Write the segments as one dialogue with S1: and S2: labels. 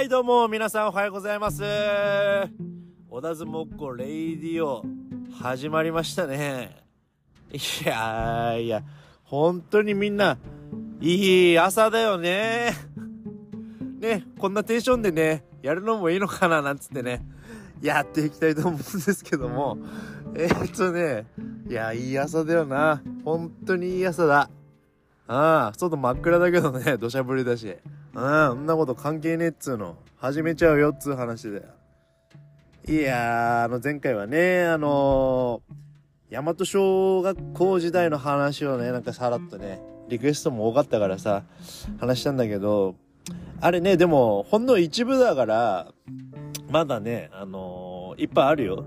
S1: はいどうも皆さんおはようございます。小田相撲っ子レイディオ始まりましたね。いやいや本当にみんないい朝だよね。ねこんなテンションでねやるのもいいのかななんつってね。やっていきたいと思うんですけども。えー、っとねいやいい朝だよな。本当にいい朝だ。ああ外真っ暗だけどね土砂降りだし。うん、そんなこと関係ねえっつうの。始めちゃうよっつう話だよ。いやー、あの前回はね、あのー、大和小学校時代の話をね、なんかさらっとね、リクエストも多かったからさ、話したんだけど、あれね、でも、ほんの一部だから、まだね、あのー、いっぱいあるよ。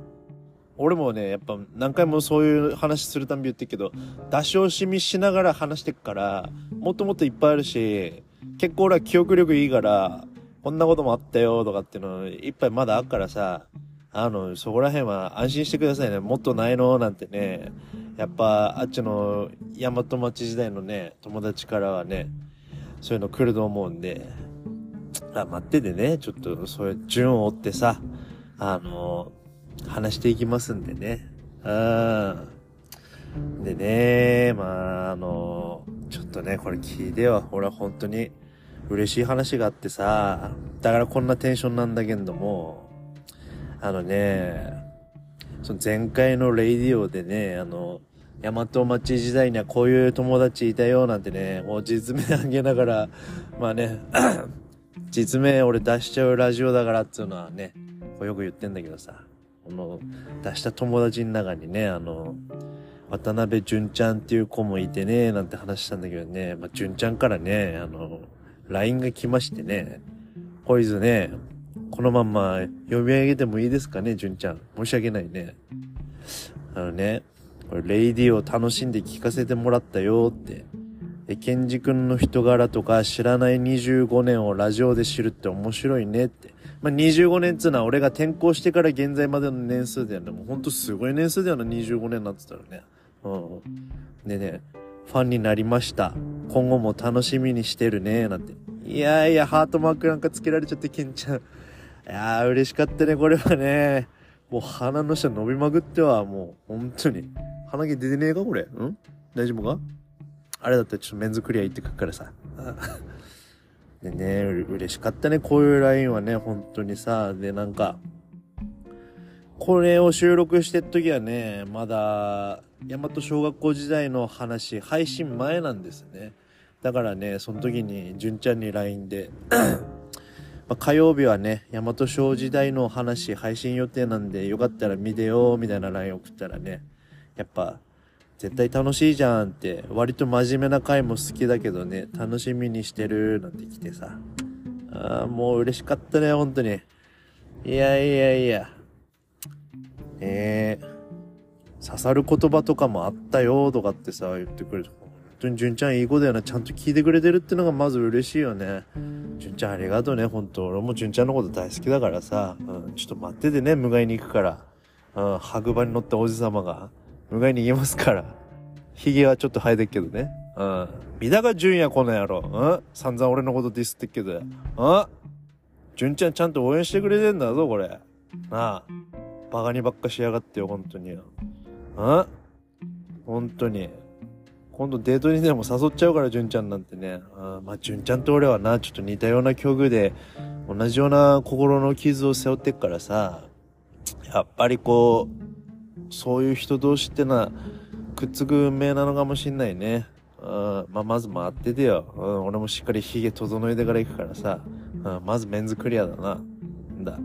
S1: 俺もね、やっぱ何回もそういう話するたんび言ってるけど、出し惜しみしながら話してっから、もっともっといっぱいあるし、結構俺は記憶力いいから、こんなこともあったよとかっていうのいっぱいまだあっからさ、あの、そこら辺は安心してくださいね。もっとないのなんてね。やっぱ、あっちの大和町時代のね、友達からはね、そういうの来ると思うんで、あ、待っててね、ちょっとそういう順を追ってさ、あの、話していきますんでね。うん。でね、まあ、あの、ちょっとね、これ聞いてよ。俺は本当に嬉しい話があってさ、だからこんなテンションなんだけども、あのね、その前回のレイディオでね、あの、大和町時代にはこういう友達いたよなんてね、もう実名あげながら、まあね、実名俺出しちゃうラジオだからっていうのはね、こうよく言ってんだけどさ、この出した友達の中にね、あの、渡辺淳ちゃんっていう子もいてね、なんて話したんだけどね、まあ、淳ちゃんからね、あの、LINE が来ましてね、ポイズね、このまんま読み上げてもいいですかね、淳ちゃん。申し訳ないね。あのね、これ、レイディを楽しんで聞かせてもらったよって。で、ケンジ君の人柄とか知らない25年をラジオで知るって面白いねって。まあ、25年っつうのは俺が転校してから現在までの年数だよね。もうほんとすごい年数だよな、25年になってたらね。うん。でね、ファンになりました。今後も楽しみにしてるね、なんて。いやいや、ハートマークなんかつけられちゃって、ケンちゃん。いやー、嬉しかったね、これはね。もう鼻の下伸びまくっては、もう、本当に。鼻毛出てねえか、これ。ん？大丈夫か？あれだったらちょっとメンズクリア行ってくっからさ。でね、嬉しかったね、こういう LINE はね、本当にさ。で、なんか、これを収録してる時はね、まだ、大和小学校時代の話、配信前なんですね。だからね、その時に、純ちゃんに LINE で ま火曜日はね、大和小時代の話、配信予定なんで、よかったら見てよ、みたいな LINE 送ったらね、やっぱ、絶対楽しいじゃんって、割と真面目な回も好きだけどね、楽しみにしてる、なんて来てさ。あもう嬉しかったね、本当に。いやいやいや。えー、刺さる言葉とかもあったよとかってさ、言ってくれる。本当に純ちゃんいい子だよな。ちゃんと聞いてくれてるってのがまず嬉しいよね。純ちゃんありがとうね、本当俺も純ちゃんのこと大好きだからさ、うん、ちょっと待っててね、迎えに行くから。うん、白馬に乗ったおじ様が、迎えに行きますから。髭はちょっと生えてっけどね。うん。見たか純也この野郎。うん。散々俺のことディスってっけど。うん。純ちゃんちゃんと応援してくれてんだぞ、これ。なあ。バカにばっかしやがってよ、本当に。うん？本当に。今度デートにでも誘っちゃうから、純ちゃんなんてね。あまあ、純ちゃんと俺はな、ちょっと似たような境遇で、同じような心の傷を背負ってっからさ、やっぱりこう、そういう人同士ってのは、くっつく運命なのかもしんないね。うん、まあ、まず待っててよ。うん、俺もしっかり髭整えてから行くからさ。うん、まずメンズクリアだな。んだ。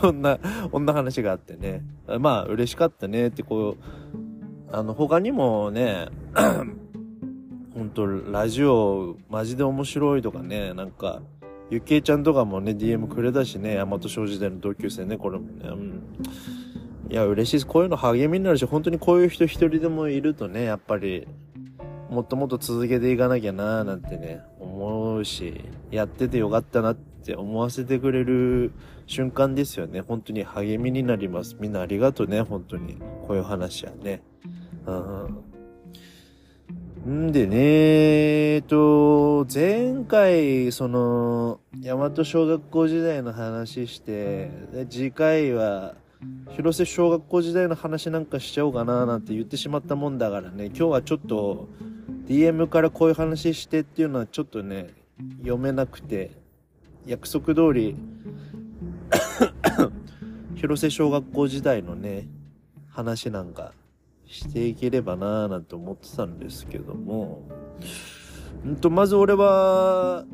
S1: こんな、こんな話があってね。まあ、嬉しかったねってこう、あの、他にもね、ほんと、ラジオ、マジで面白いとかね、なんか、ゆきえちゃんとかもね、DM くれたしね、大和小時代の同級生ね、これもね。うん、いや、嬉しいです。こういうの励みになるし、本当にこういう人一人でもいるとね、やっぱり、もっともっと続けていかなきゃなーなんてね、思うし、やっててよかったなって思わせてくれる瞬間ですよね。本当に励みになります。みんなありがとうね、本当に。こういう話はね。うん。んでね、えっと、前回、その、大和小学校時代の話して、で次回は、広瀬小学校時代の話なんかしちゃおうかななんて言ってしまったもんだからね、今日はちょっと、DM からこういう話してっていうのはちょっとね、読めなくて、約束通り広瀬小学校時代のね、話なんかしていければなぁなんて思ってたんですけども、んと、まず俺は、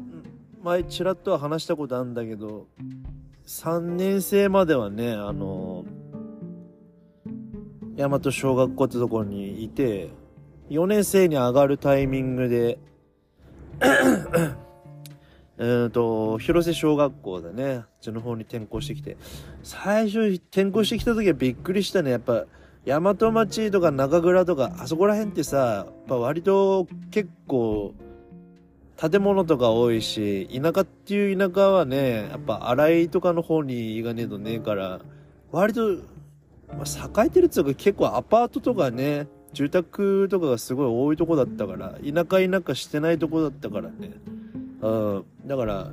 S1: 前ちらっとは話したことあるんだけど、3年生まではね、あの、大和小学校ってところにいて、4年生に上がるタイミングでえっと、広瀬小学校でね、あっちの方に転校してきて、最初転校してきた時はびっくりしたね。やっぱ、大和町とか中倉とか、あそこら辺ってさ、やっぱ割と結構、建物とか多いし、田舎っていう田舎はね、やっぱ荒井とかの方に行かねえとねえから、割と、まあ、栄えてるっていうか結構アパートとかね、住宅とかがすごい多いとこだったから、田舎田舎してないとこだったからね。うん。だから、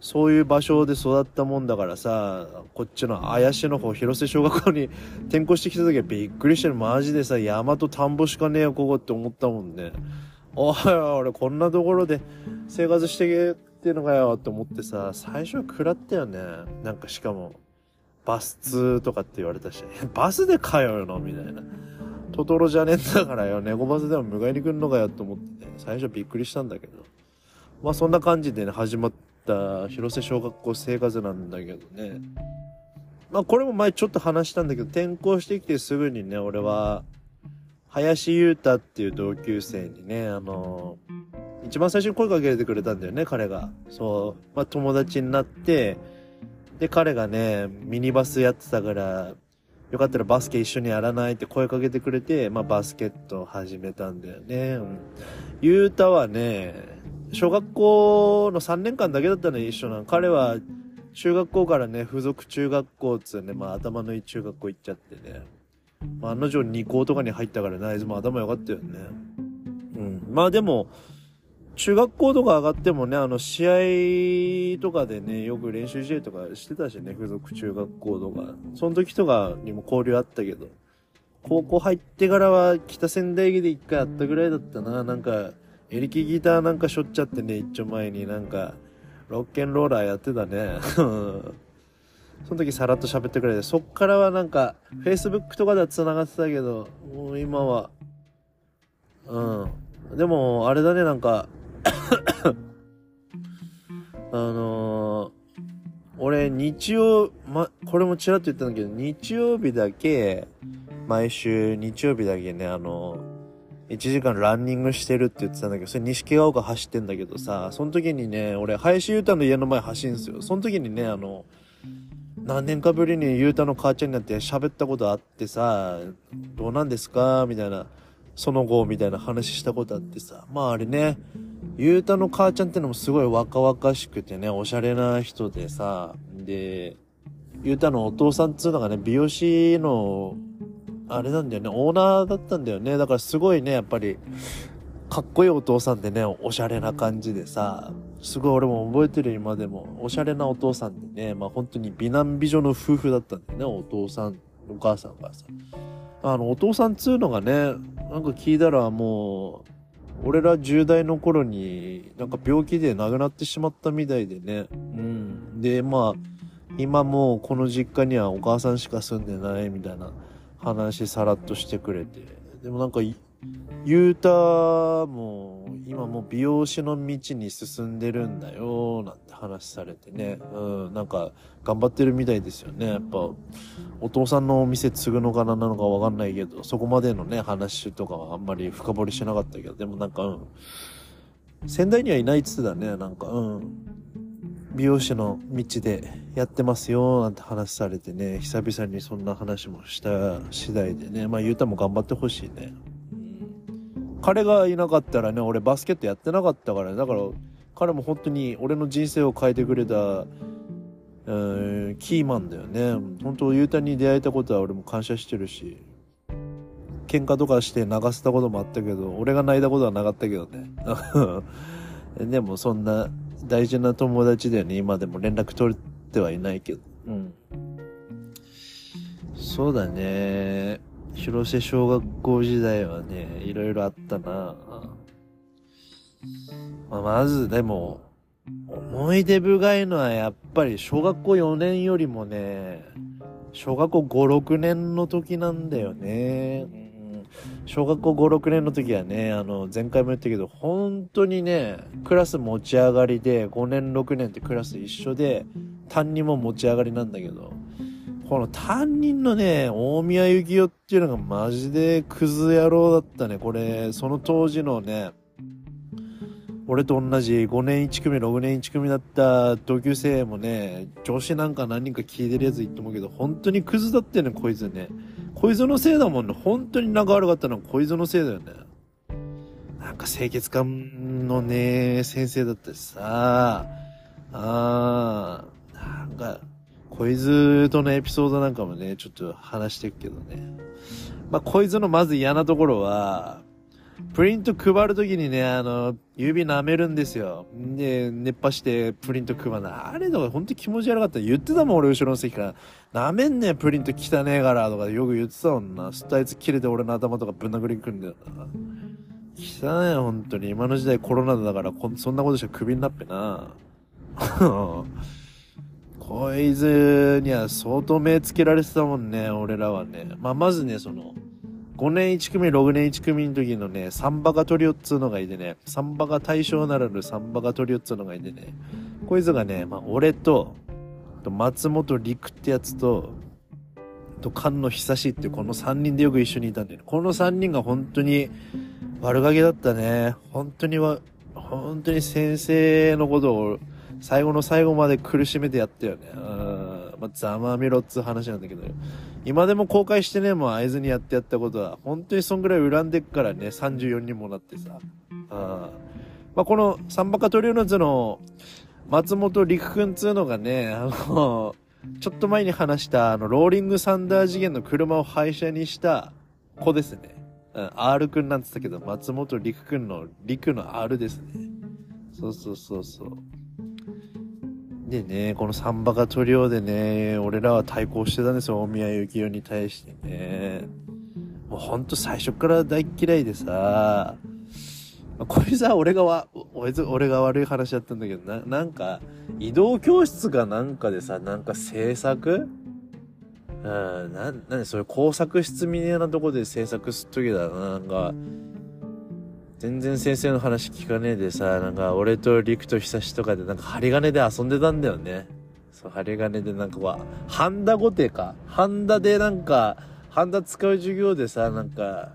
S1: そういう場所で育ったもんだからさ、こっちの綾市の方、広瀬小学校に 転校してきた時はびっくりしてる。マジでさ、山と田んぼしかねえよ、ここって思ったもんね。おい、俺こんなところで生活してけってのかよって思ってさ、最初は食らったよね。なんかしかも、バス通とかって言われたし、バスで通うの？みたいな。トトロじゃねえんだからよ、猫バスでも迎えに来るのかよって思ってね、最初びっくりしたんだけど。まあそんな感じでね、始まった広瀬小学校生活なんだけどね。まあこれも前ちょっと話したんだけど、転校してきてすぐにね、俺は、林優太っていう同級生にね、あの、一番最初に声かけてくれたんだよね、彼が。そう。まあ友達になって、で、彼がね、ミニバスやってたから、よかったらバスケ一緒にやらないって声かけてくれて、まあバスケットを始めたんだよね。うん。ゆうたはね、小学校の3年間だけだったの一緒なの。彼は中学校からね、付属中学校っつうね、まあ頭のいい中学校行っちゃってね。まあ案の定2校とかに入ったからねあ、いつも頭良かったよね。うん。まあでも、中学校とか上がってもね、あの、試合とかでね、よく練習試合とかしてたしね、付属中学校とか。その時とかにも交流あったけど、高校入ってからは北仙台駅で一回あったぐらいだったな。なんか、エレキギターなんかしょっちゃってね、一丁前になんか、ロッケンローラーやってたね。その時さらっと喋ってくれて、そっからはなんか、Facebook とかでは繋がってたけど、もう今は、うん。でも、あれだね、なんか あのー、俺、日曜、ま、これもちらっと言ったんだけど、日曜日だけ、毎週日曜日だけね、あの1時間ランニングしてるって言ってたんだけど、それ西ヶ丘走ってんだけどさ、その時にね、俺、林優太の家の前走るんすよ。その時にね、あの、何年かぶりに優太の母ちゃんになって喋ったことあってさ、どうなんですか？みたいな、その後、みたいな話したことあってさ、まああれね、優太の母ちゃんってのもすごい若々しくてね、おしゃれな人でさ、で、優太のお父さんっつうのがね、美容師のあれなんだよね、オーナーだったんだよね。だからすごいね、やっぱり、かっこいいお父さんでね、おしゃれな感じでさ、すごい俺も覚えてる今でも、おしゃれなお父さんでね、まあ本当に美男美女の夫婦だったんだよね、お父さん、お母さんがさ。あの、お父さんっつうのがね、なんか聞いたらもう、俺ら10代の頃になんか病気で亡くなってしまったみたいでね。うん。で、まあ、今もうこの実家にはお母さんしか住んでないみたいな話さらっとしてくれて。でもなんか、ゆうたも今もう美容師の道に進んでるんだよなんて話されてね。うん、なんか頑張ってるみたいですよね。やっぱお父さんのお店継ぐのかななのかわかんないけど、そこまでのね、話とかはあんまり深掘りしなかったけど、でもなんかうん。仙台にはいないっつってたね、なんかうん。美容師の道でやってますよなんて話されてね久々にそんな話もした次第でねまあゆうたも頑張ってほしいね、うん、彼がいなかったらね俺バスケットやってなかったから、ね、だから彼も本当に俺の人生を変えてくれた、うん、キーマンだよね。本当ゆうたに出会えたことは俺も感謝してるし喧嘩とかして流せたこともあったけど、俺が泣いたことはなかったけどね。でもそんな大事な友達だよね。今でも連絡取ってはいないけど。うん。そうだね。広瀬小学校時代はね、いろいろあったな。まあ、まずでも、思い出深いのはやっぱり小学校4年よりもね、小学校5、6年の時なんだよね。小学校5、6年の時はね、あの、前回も言ったけど、本当にね、クラス持ち上がりで、5年、6年ってクラス一緒で、担任も持ち上がりなんだけど、この担任のね、大宮幸雄っていうのがマジでクズ野郎だったね。これ、その当時のね、俺と同じ5年1組、6年1組だった同級生もね、女子なんか何人か聞いてるやついって思うけど、本当にクズだったよね、こいつね。こいつのせいだもんね。本当に仲悪かったのは小泉のせいだよね。なんか清潔感のね、先生だったしさ、あー、なんか、小泉とのエピソードなんかもね、ちょっと話してるけどね。まあ、小泉のまず嫌なところは、プリント配るときにね、あの、指舐めるんですよ。で、熱波してプリント配るな。あれとかほんと気持ち悪かった。言ってたもん、俺後ろの席から。舐めんねプリント汚ねえから、とかよく言ってたもんな。すったやつ切れて俺の頭とかぶん殴りくんだよな。汚ねえ、ほんとに。今の時代コロナだからこ、そんなことしたらクビになっぺな。こいつには相当目つけられてたもんね、俺らはね。まあ、まずね、その、5年1組、6年1組の時のね、サンバガトリオっつうのがいてね、サンバガ対象ならぬサンバガトリオっつうのがいてね、こいつがね、まあ、俺と、松本陸ってやつと、と菅野久志ってこの3人でよく一緒にいたんだよね。この3人が本当に悪ガキだったね。本当には、本当に先生のことを最後の最後まで苦しめてやったよね。まあ、ざまみろっつう話なんだけど、今でも公開してね、もう合図にやってやったことは、本当にそんぐらい恨んでっからね、34人もなってさ。あまあ、このサンバカトリオの図の松本陸くんつうのがね、あの、ちょっと前に話したあの、ローリングサンダー次元の車を廃車にした子ですね。うん、R くんなんつったけど、松本陸くんの陸の R ですね。そうそうそうそう。でね、このサンバカトリオでね、俺らは対抗してたんですよ、大宮幸雄に対してね。もうほんと最初から大嫌いでさ、これさ、俺がわ、俺が悪い話だったんだけど、な、なんか、移動教室かなんかでさ、なんか制作？うん、な、なにそれ工作室みたいなとこで制作すっときだな、なんか、全然先生の話聞かねえでさ、なんか俺と陸と久しとかでなんか針金で遊んでたんだよね。そう、針金でなんかこう、ハンダゴテか。ハンダでなんか、ハンダ使う授業でさ、なんか、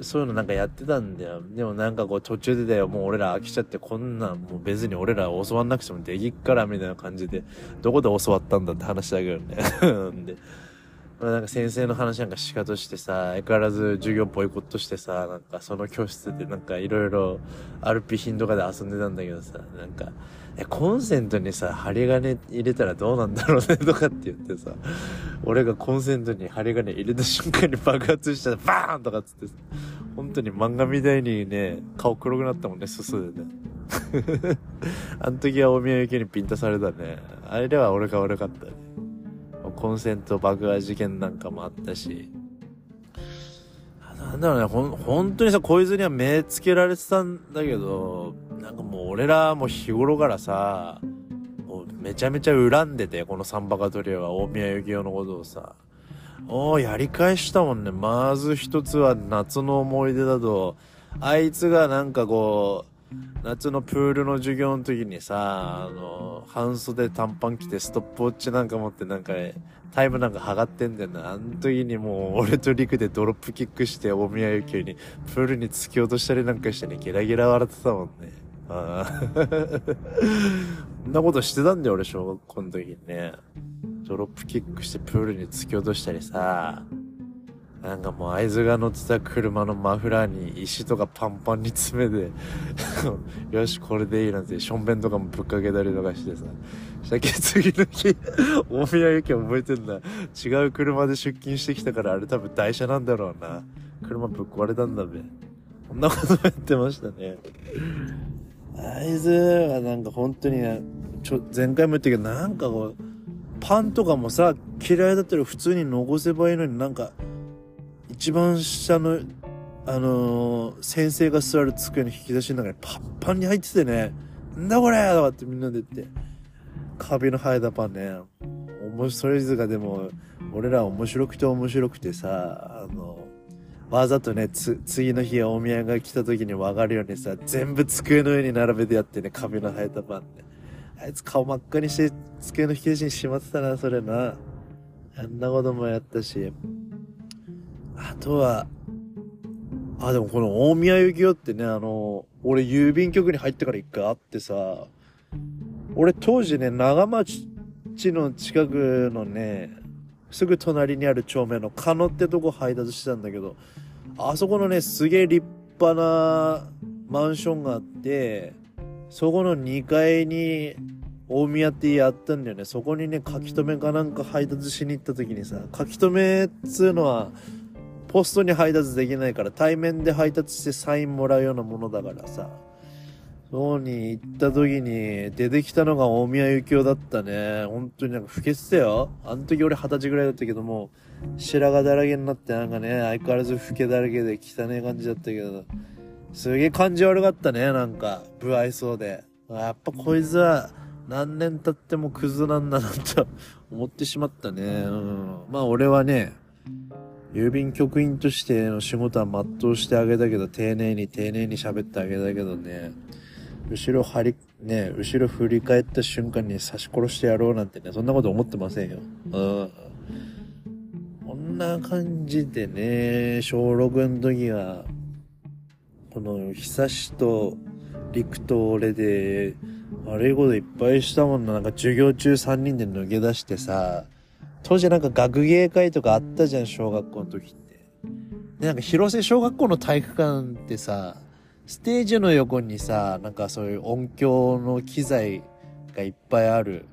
S1: そういうのなんかやってたんだよ。でもなんかこう途中でだよ、もう俺ら飽きちゃってこんなんもう別に俺ら教わんなくてもできっからみたいな感じで、どこで教わったんだって話だけどね。でまあ、なんか先生の話なんかしかとしてさ、相変わらず授業ボイコットしてさ、なんかその教室でなんかいろいろアルピ品とかで遊んでたんだけどさ、なんか、え、コンセントにさ、針金入れたらどうなんだろうねとかって言ってさ、俺がコンセントに針金入れた瞬間に爆発したらバーンとかっつってさ、本当に漫画みたいにね、顔黒くなったもんね、すすでね。あの時は大宮行きにピンタされたね。あれでは俺が悪かったね。コンセント爆破事件なんかもあったし、なんだろうね、ほん、本当にさ、こいつには目つけられてたんだけど、なんかもう俺らも日頃からさ、もうめちゃめちゃ恨んでて、このサンバカトリアは大宮幸雄のことをさ、おー、やり返したもんね。まず一つは夏の思い出だと、あいつがなんかこう、夏のプールの授業の時にさ、あの、半袖短パン着てストップウォッチなんか持ってなんか、タイムなんか測ってんだよな。あの時にもう俺とリクでドロップキックして大宮由紀にプールに突き落としたりなんかしてね、ゲラゲラ笑ってたもんね。ああ。んなことしてたんだよ、俺小学校の時にね。ドロップキックしてプールに突き落としたりさ。なんかもう合図が乗ってた車のマフラーに石とかパンパンに詰めて よし、これでいいなんて、しょんべんとかもぶっかけたりとかしてさ。したけ次の日、大宮行き覚えてんだ。違う車で出勤してきたから、あれ多分台車なんだろうな。車ぶっ壊れたんだべ。こんなことやってましたね。あいつはなんか本当にね、ちょ、前回も言ったけど、なんかこう、パンとかもさ、嫌いだったら普通に残せばいいのになんか、一番下の、あのー、先生が座る机の引き出しの中にパッパンに入っててね、んだこれとかってみんなで言って、カビの生えたパンね、面白い図がでも、俺ら面白くて面白くてさ、あの、わざとね、つ、次の日お見合いが来た時に分かるようにさ、全部机の上に並べてやってね、カビの生えたパンね。あいつ顔真っ赤にして机の引き出しにしまってたな、それな。あんなこともやったし。あとは、あ、でもこの大宮幸雄ってね、あの、俺郵便局に入ってから一回会ってさ、俺当時ね、長町の近くのね、すぐ隣にある町名の加野ってとこ配達してたんだけど、あそこのね、すげえ立派なマンションがあって、そこの2階に大宮って家あったんだよね。そこにね、書き留めかなんか配達しに行った時にさ、書き留めっつうのは、ポストに配達できないから対面で配達してサインもらうようなものだからさ、そうに行った時に出てきたのが大宮幸雄だったね。本当になんか老けてたよ。あの時俺二十歳ぐらいだったけども、白髪だらけになってなんかね、相変わらず老けだらけで汚い感じだったけど、すげえ感じ悪かったね、なんか。不愛想で。やっぱこいつは何年経ってもクズなんだなと思ってしまったね。うん。まあ俺はね、郵便局員としての仕事は全うしてあげたけど、丁寧に丁寧に喋ってあげたけどね、後ろ張り、ね、後ろ振り返った瞬間に刺し殺してやろうなんてね、そんなこと思ってませんよ。うん。こんな感じでね、小6の時は、この、久しと、陸と俺で、悪いこといっぱいしたもんな。なんか授業中3人で抜け出してさ、当時なんか学芸会とかあったじゃん、小学校の時って。で、なんか広瀬小学校の体育館ってさ、ステージの横にさ、なんかそういう音響の機材がいっぱいある、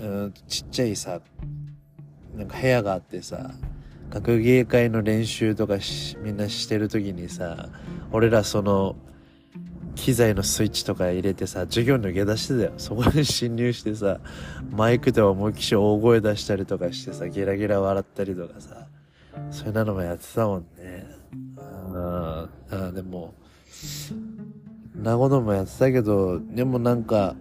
S1: うん、ちっちゃいさ、なんか部屋があってさ、学芸会の練習とかみんなしてる時にさ、俺らその、機材のスイッチとか入れてさ、授業抜け出してたよ。そこに侵入してさ、マイクで思いっきし大声出したりとかしてさ、ゲラゲラ笑ったりとかさ、そういうのもやってたもんね。ああ、でも、なこともやってたけど、でもなんか、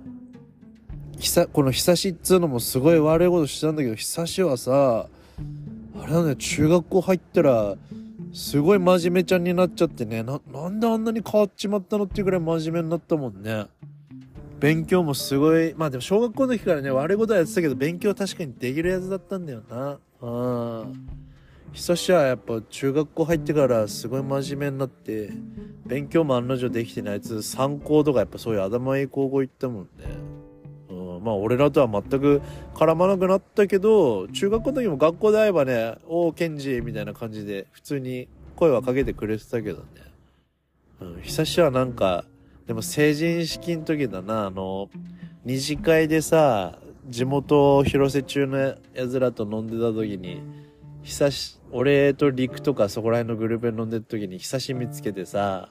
S1: ひさ、この久しっつうのもすごい悪いことしてたんだけど、久しはさ、あれなんだよ、中学校入ったら、すごい真面目ちゃんになっちゃってねな、なんであんなに変わっちまったのっていうぐらい真面目になったもんね。勉強もすごい、まあでも小学校の時からね、悪いことはやってたけど、勉強確かにできるやつだったんだよな。うん。久しはやっぱ中学校入ってからすごい真面目になって、勉強も案の定できてないやつ、参考とかやっぱそういう頭いい高校行ったもんね。まあ俺らとは全く絡まなくなったけど、中学校の時も学校で会えばね、おー、ケンジみたいな感じで普通に声はかけてくれてたけどね。うん、久しはなんか、でも成人式の時だな、あの、二次会でさ、地元広瀬中のやつらと飲んでた時に、久し、俺と陸とかそこら辺のグループで飲んでた時に久し見つけてさ、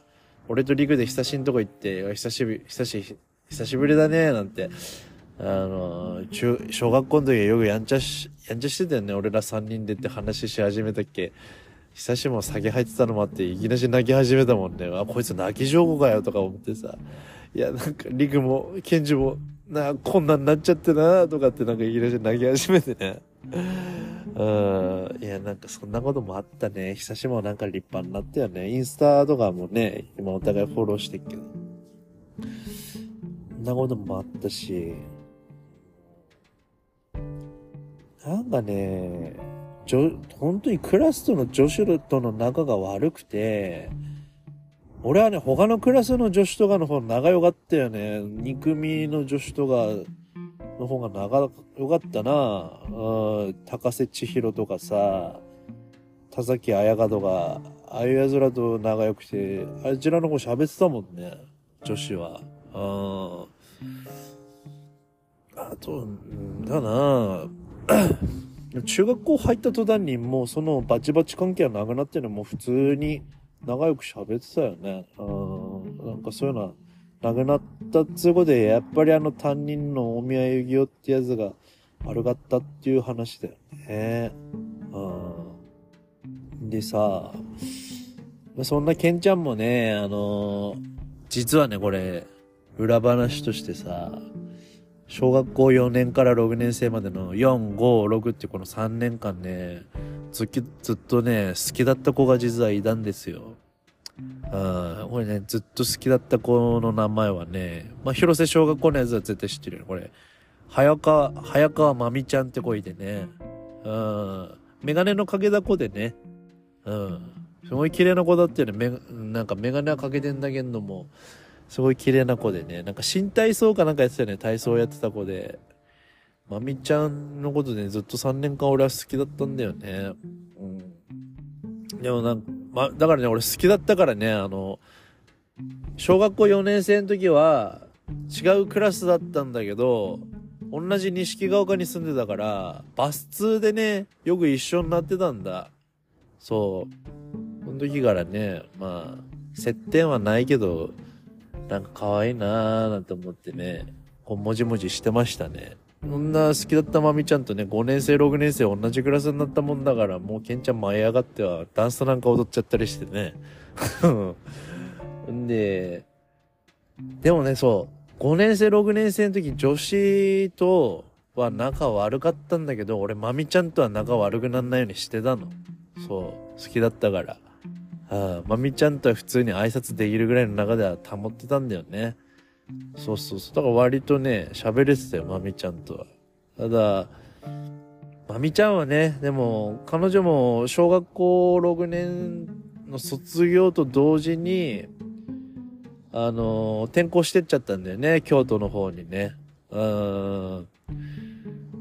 S1: 俺と陸で久しんとこ行って、久しぶり、久し、久しぶりだね、なんてあの、中、小学校の時はよくやんちゃし、やんちゃしてたよね。俺ら3人でって話し始めたっけ。久しも酒入ってたのもあって、いきなり泣き始めたもんね。あ、こいつ泣き上手かよとか思ってさ。いや、なんか、リクも、ケンジも、な、こんなんなっちゃってな、とかってなんかいきなり泣き始めてね。うん。いや、なんかそんなこともあったね。久しもなんか立派になったよね。インスタとかもね、今お互いフォローしてっけど。そんなこともあったし、なんかね、ょ本当にクラスとの女子との仲が悪くて、俺はね、他のクラスの女子とかの方仲良かったよね。2組の女子とかの方が仲良かったな。うん、高瀬千尋とかさ、田崎彩香とか、ああいう奴らと仲良くて、あちらの方喋ってたもんね。女子は。うん。あと、だな 中学校入った途端にもうそのバチバチ関係はなくなってるのもう普通に仲良く喋ってたよね。うん。なんかそういうのはなくなったっつうことで、やっぱりあの担任の大宮遊戯王ってやつが悪かったっていう話だよね。うん。でさ、そんなケンちゃんもね、あの、実はね、これ、裏話としてさ、小学校4年から6年生までの4、5、6ってこの3年間ね、ずっずっとね、好きだった子が実はいたんですよ。うん、これね、ずっと好きだった子の名前はね、まあ、広瀬小学校のやつは絶対知ってるよ。これ、早川、早川まみちゃんって子いてね、うん、メガネのかけた子でね、うん、すごい綺麗な子だったよね。め、なんかメガネはかけてんだけども、すごい綺麗な子でね、なんか新体操かなんかやってたよね、体操やってた子で。まみちゃんのことでずっと3年間俺は好きだったんだよね。うん。でもなんか、ま、だからね、俺好きだったからね、あの、小学校4年生の時は違うクラスだったんだけど、同じ錦ヶ丘に住んでたから、バス通でね、よく一緒になってたんだ。そう。その時からね、まあ、接点はないけど、なんか可愛いなーなんて思ってね、こう、もじもじしてましたね。そんな好きだったまみちゃんとね、5年生、6年生同じクラスになったもんだから、もうケンちゃん舞い上がっては、ダンスなんか踊っちゃったりしてね。ん で、でもね、そう、5年生、6年生の時、女子とは仲悪かったんだけど、俺、まみちゃんとは仲悪くなんないようにしてたの。そう、好きだったから。まみちゃんとは普通に挨拶できるぐらいの中では保ってたんだよね。そうそうそう。だから割とね、喋れてたよ、まみちゃんとは。ただ、まみちゃんはね、でも、彼女も小学校6年の卒業と同時に、あの、転校してっちゃったんだよね、京都の方にね。うん。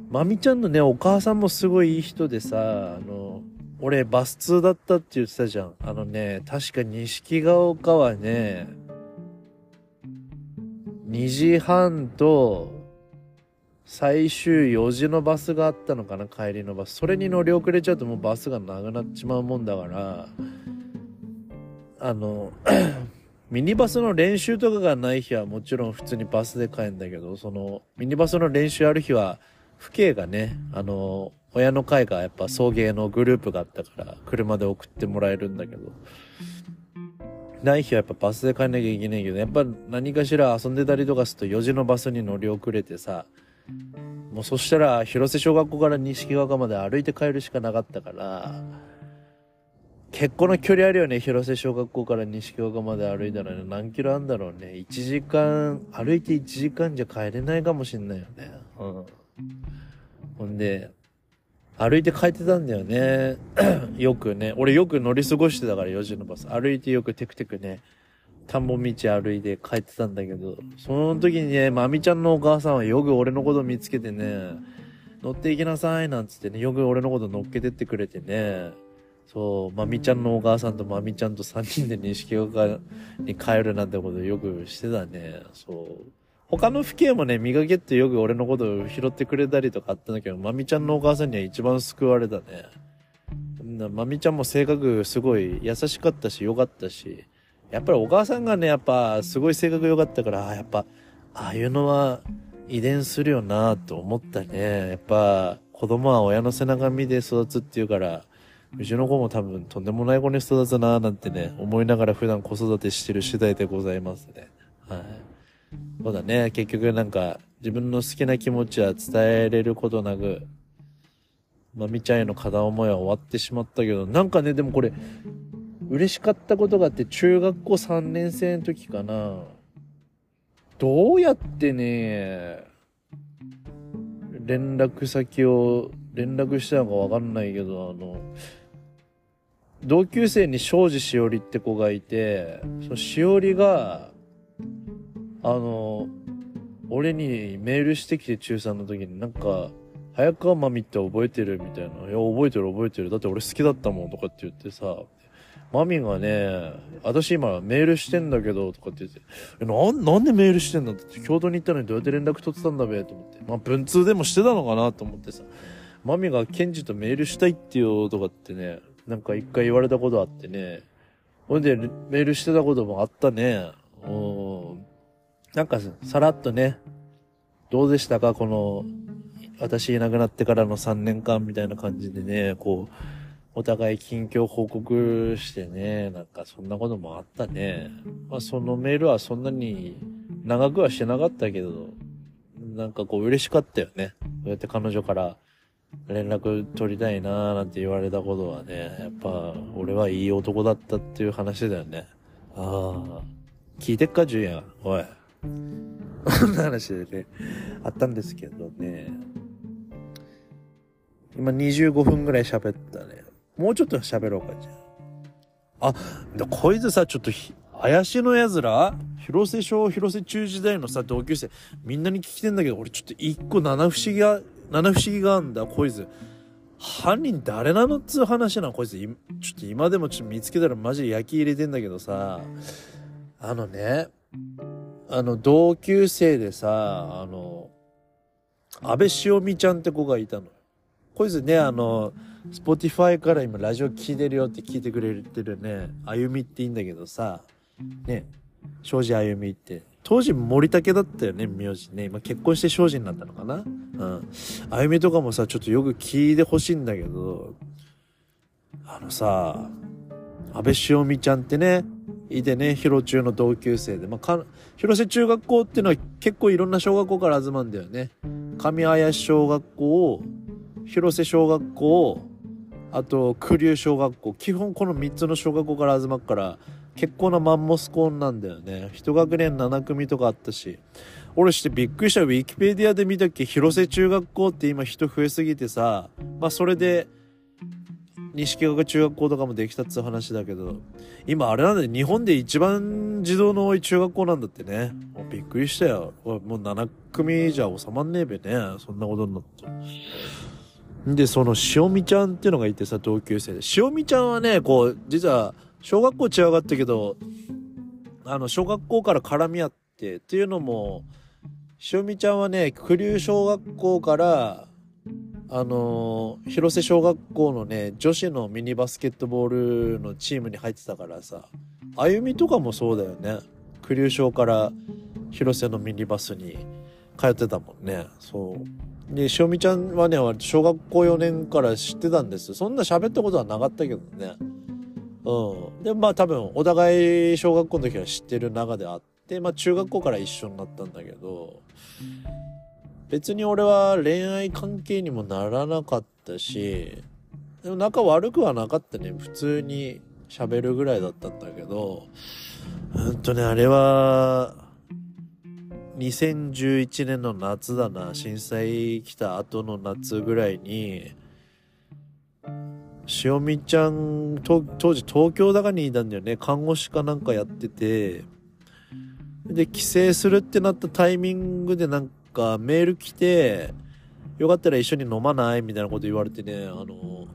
S1: まみちゃんのね、お母さんもすごいいい人でさ、あの、俺バス通だったって言ってたじゃん。あのね、確か錦ヶ丘はね、2時半と最終4時のバスがあったのかな、帰りのバス。それに乗り遅れちゃうともうバスがなくなっちまうもんだから、あの、ミニバスの練習とかがない日はもちろん普通にバスで帰るんだけど、そのミニバスの練習ある日は、父兄がね、あの、親の会がやっぱ送迎のグループがあったから車で送ってもらえるんだけど。ない日はやっぱバスで帰んなきゃいけないけどやっぱ何かしら遊んでたりとかすると4時のバスに乗り遅れてさもうそしたら広瀬小学校から錦川まで歩いて帰るしかなかったから結構な距離あるよね広瀬小学校から錦川まで歩いたらね。何キロあんだろうね。1時間歩いて1時間じゃ帰れないかもしんないよね。うん。ほんで歩いて帰ってたんだよね。よくね。俺よく乗り過ごしてたから、4時のバス。歩いてよくテクテクね、田んぼ道歩いて帰ってたんだけど、その時にね、まみちゃんのお母さんはよく俺のこと見つけてね、乗っていきなさいなんつってね、よく俺のこと乗っけてってくれてね、そう、まみちゃんのお母さんとまみちゃんと3人で錦岡に帰るなんてことよくしてたね。そう。他の父兄もね、磨けってよく俺のことを拾ってくれたりとかあったんだけど、まみちゃんのお母さんには一番救われたね。まみちゃんも性格すごい優しかったし、良かったし、やっぱりお母さんがね、やっぱすごい性格良かったから、やっぱ、ああいうのは遺伝するよなと思ったね。やっぱ、子供は親の背中見で育つっていうから、うちの子も多分とんでもない子に育つななんてね、思いながら普段子育てしてる次第でございますね。はい。そうだね。結局なんか、自分の好きな気持ちは伝えれることなく、まみちゃんへの片思いは終わってしまったけど、なんかね、でもこれ、嬉しかったことがあって、中学校3年生の時かな。どうやってね、連絡先を連絡したのかわかんないけど、あの、同級生に庄司しおりって子がいて、そのしおりが、あの、俺にメールしてきて中3の時になんか、早川まみって覚えてるみたいな。いや、覚えてる覚えてる。だって俺好きだったもんとかって言ってさ、マミがね、私今メールしてんだけど、とかって言って、え、な、なんでメールしてんだって、京都に行ったのにどうやって連絡取ってたんだべと思って。まあ、文通でもしてたのかなと思ってさ、マミがケンジとメールしたいってよとかってね、なんか一回言われたことあってね、ほんでメールしてたこともあったね。うん。なんかさらっとね、どうでしたか？この、私いなくなってからの3年間みたいな感じでね、こう、お互い近況報告してね、なんかそんなこともあったね。まあそのメールはそんなに長くはしてなかったけど、なんかこう嬉しかったよね。こうやって彼女から連絡取りたいなーなんて言われたことはね、やっぱ俺はいい男だったっていう話だよね。ああ。聞いてっか、ジュンヤ。おい。こんな話でね、あったんですけどね。今25分ぐらい喋ったね。もうちょっと喋ろうか、じゃあ。あ、こいつさ、ちょっと怪しのやつら？広瀬小、広瀬中時代のさ、同級生、みんなに聞きてんだけど、俺ちょっと一個七不思議が、七不思議があんだ、こいつ。犯人誰なのっつう話なの、こいつ。ちょっと今でもちょっと見つけたらマジで焼き入れてんだけどさ、あのね、あの、同級生でさ、あの、安倍塩美ちゃんって子がいたの。こいつね、あの、スポティファイから今ラジオ聞いてるよって聞いてくれてるね、あゆみって言うんだけどさ、ね、庄司あゆみって、当時森竹だったよね、名字ね。今結婚して庄司になったのかなうん。あゆみとかもさ、ちょっとよく聞いてほしいんだけど、あのさ、安倍塩美ちゃんってね、いてね、広中の同級生で、まあ、か、広瀬中学校っていうのは結構いろんな小学校から集まるんだよね。神林小学校、広瀬小学校、あと九龍小学校。基本この3つの小学校から集まるから結構なマンモスコーンなんだよね。一学年7組とかあったし。俺してびっくりした。ウィキペディアで見たっけ？広瀬中学校って今人増えすぎてさ。まあそれで西学中学校とかもできたっつう話だけど今あれなんだよ日本で一番児童の多い中学校なんだってね。もうびっくりしたよ。もう7組じゃ収まんねえべね。そんなことになってで、その塩見ちゃんっていうのがいてさ、同級生で。塩見ちゃんはね、こう、実は、小学校違うかったけど、あの、小学校から絡み合って、っていうのも、塩見ちゃんはね、九龍小学校から、あの、広瀬小学校のね、女子のミニバスケットボールのチームに入ってたからさ、あゆみとかもそうだよね。九龍小から広瀬のミニバスに通ってたもんね。そう。で、しおみちゃんはね、小学校4年から知ってたんです。そんな喋ったことはなかったけどね。うん。で、まあ多分、お互い小学校の時は知ってる中であって、まあ中学校から一緒になったんだけど、別に俺は恋愛関係にもならなかったし、でも仲悪くはなかったね。普通に喋るぐらいだったんだけど、うんとね、あれは、2011年の夏だな。震災来た後の夏ぐらいに塩見ちゃん当時東京だかにいたんだよね。看護師かなんかやってて。で帰省するってなったタイミングでなんかメール来てよかったら一緒に飲まない？みたいなこと言われてねあの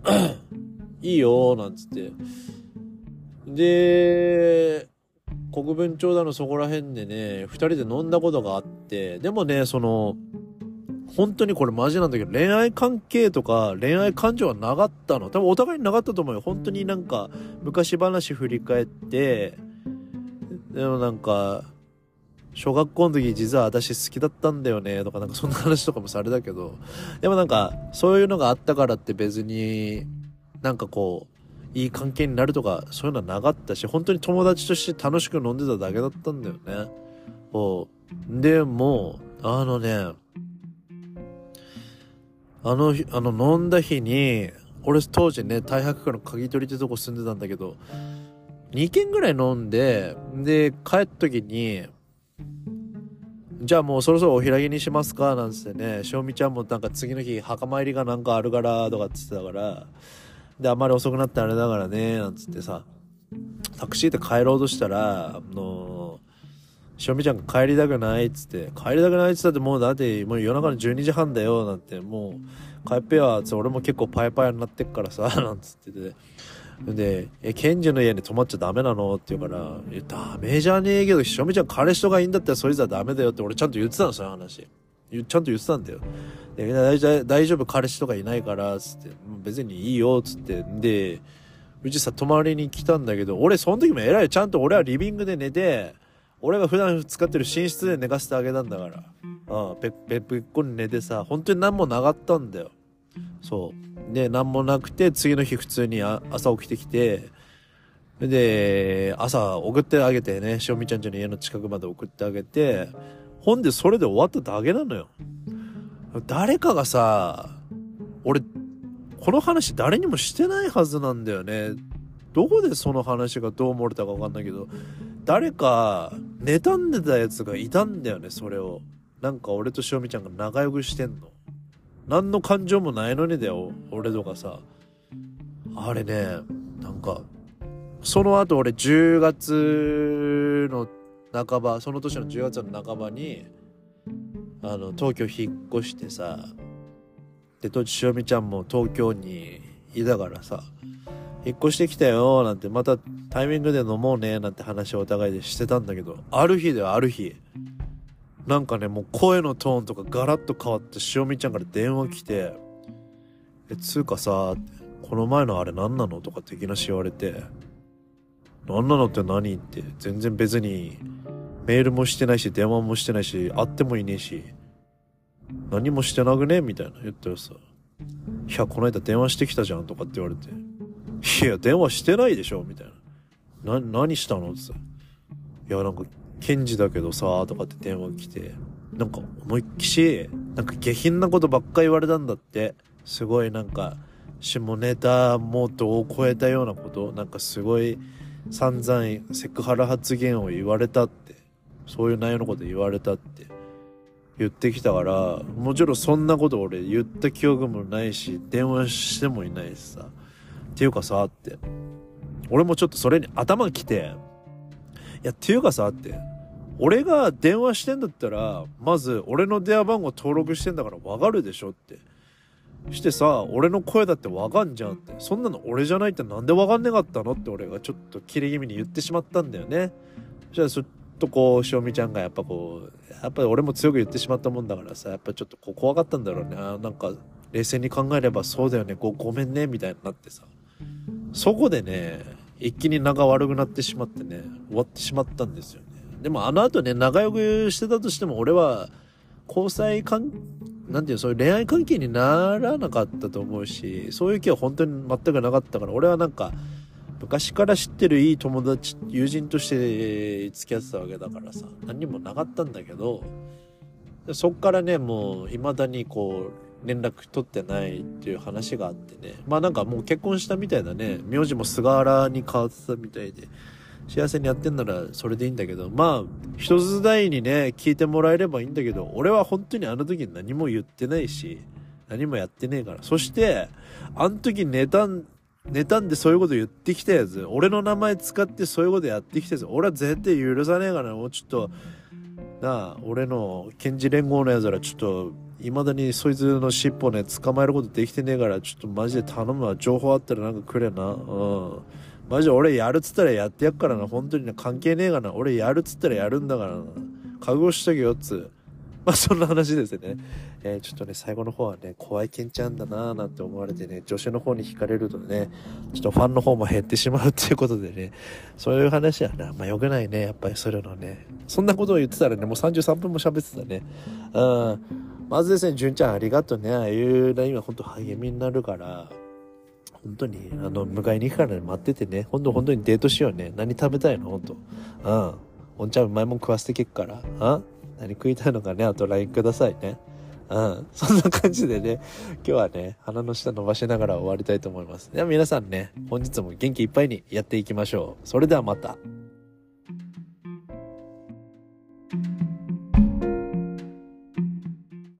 S1: いいよなんつってで国分町だのそこら辺でね、二人で飲んだことがあって、でもね、その、本当にこれマジなんだけど、恋愛関係とか恋愛感情はなかったの。多分お互いになかったと思うよ。本当になんか、昔話振り返って、でもなんか、小学校の時実は私好きだったんだよねとかなんかそんな話とかもされたけど、でもなんか、そういうのがあったからって別に、なんかこう、いい関係になるとかそういうのはなかったし本当に友達として楽しく飲んでただけだったんだよね。こうでもあのねあのあの飲んだ日に俺当時ね太白区の鍵取りってとこ住んでたんだけど2軒ぐらい飲んでで帰った時にじゃあもうそろそろお開きにしますかなんつってねしおみちゃんもなんか次の日墓参りがなんかあるからとかっつってたから。で、あんまり遅くなってあれだからね、なんつってさ、タクシーで帰ろうとしたら、あのしおみちゃんが帰りたくないっつって、帰りたくないっつったってもうだってもう夜中の12時半だよ、なんて、もう帰っぺや、つって俺も結構パイパイになってっからさ、なんつってて。で、え、ケンジの家に泊まっちゃダメなの？って言うから、え、ダメじゃねえけど、しおみちゃん彼氏とかいいんだったらそいつはダメだよって俺ちゃんと言ってたの、そういう話。ちゃんと言ってたんだよ。で大丈大丈夫？彼氏とかいないからつって。別にいいよっつって。でうちさ泊まりに来たんだけど俺その時も偉いちゃんと俺はリビングで寝て俺が普段使ってる寝室で寝かせてあげたんだから。ああべべべっこに寝てさ本当に何もなかったんだよ。そう。で何もなくて次の日普通に朝起きてきてで朝送ってあげてね塩見ちゃんちの家の近くまで送ってあげてほんでそれで終わっただけなのよ誰かがさ、俺、この話誰にもしてないはずなんだよね。どこでその話がどう漏れたかわかんないけど、誰か、妬んでたやつがいたんだよね、それを。なんか俺と塩見ちゃんが仲良くしてんの。何の感情もないのにだよ、俺とかさ。あれね、なんか、その後俺10月の半ば、その年の10月の半ばに、あの東京引っ越してさで当時塩見ちゃんも東京にいたからさ引っ越してきたよなんてまたタイミングで飲もうねなんて話をお互いでしてたんだけどある日ではある日なんかねもう声のトーンとかガラッと変わって塩見ちゃんから電話来て「えつうかさこの前のあれ何なの?」とか的なし言われて「何なのって何?」って全然別にメールもしてないし、電話もしてないし、会ってもいねえし、何もしてなくねみたいな言ったらさ、いや、この間電話してきたじゃんとかって言われて、いや、電話してないでしょみたいな。な、何したのってさ、いや、なんか、検事だけどさ、とかって電話来て、なんか思いっきし、なんか下品なことばっか言われたんだって。すごいなんか、下ネタモードを超えたようなこと、なんかすごい散々セクハラ発言を言われたって。そういう内容のこと言われたって。言ってきたからもちろんそんなこと俺言った記憶もないし電話してもいないしさ。っていうかさって。俺もちょっとそれに頭きてやっていうかさって俺が電話してんだったらまず俺の電話番号登録してんだからわかるでしょって。してさ俺の声だってわかんじゃんって。そんなの俺じゃないってなんでわかんねかったのって俺がちょっとキレ気味に言ってしまったんだよね。じゃあそっとこう塩見ちゃんがやっぱこうやっぱり俺も強く言ってしまったもんだからさやっぱちょっとこう怖かったんだろうね。あなんか冷静に考えればそうだよね。ごごめんねみたいになってさ。そこでね一気に仲悪くなってしまってね終わってしまったんですよね。でもあの後ね仲良くしてたとしても俺は交際関なんていうそういう恋愛関係にならなかったと思うしそういう気は本当に全くなかったから俺はなんか昔から知ってるいい友達友人として付き合ってたわけだからさ何にもなかったんだけどそっからねもう未だにこう連絡取ってないっていう話があってね。まあなんかもう結婚したみたいだね。名字も菅原に変わってたみたいで。幸せにやってんならそれでいいんだけど。まあ一つ伝いにね聞いてもらえればいいんだけど。俺は本当にあの時何も言ってないし何もやってねえから。そしてあの時ネタ妬んでそういうこと言ってきたやつ、俺の名前使ってそういうことやってきたやつ、俺は絶対許さねえから。もうちょっと、なあ、俺の検事連合のやつらちょっと、未だにそいつの尻尾ね、捕まえることできてねえから、ちょっとマジで頼むわ。情報あったらなんかくれな。うん。マジ俺やるっつったらやってやっからな。本当にね、関係ねえがな。俺やるっつったらやるんだからな。覚悟しとけよっつ。まあそんな話ですね。えー、ちょっとね、最後の方はね、怖いケンちゃんだなーなんて思われてね、女子の方に惹かれるとね、ちょっとファンの方も減ってしまうっていうことでね、そういう話はね、あんま良くないね、やっぱりそれのね。そんなことを言ってたらね、もう33分も喋ってたね。うん。まずですね、純ちゃんありがとうね。ああいう LINE は本当励みになるから、本当に、あの、迎えに行くからね、待っててね。本当本当にデートしようね。何食べたいの？本当。うん。おんちゃんうまいもん食わせてけっから。うん何食いたいのかね、あと LINE くださいね。うん。そんな感じでね、今日はね、鼻の下伸ばしながら終わりたいと思います。では皆さんね、本日も元気いっぱいにやっていきましょう。それではまた。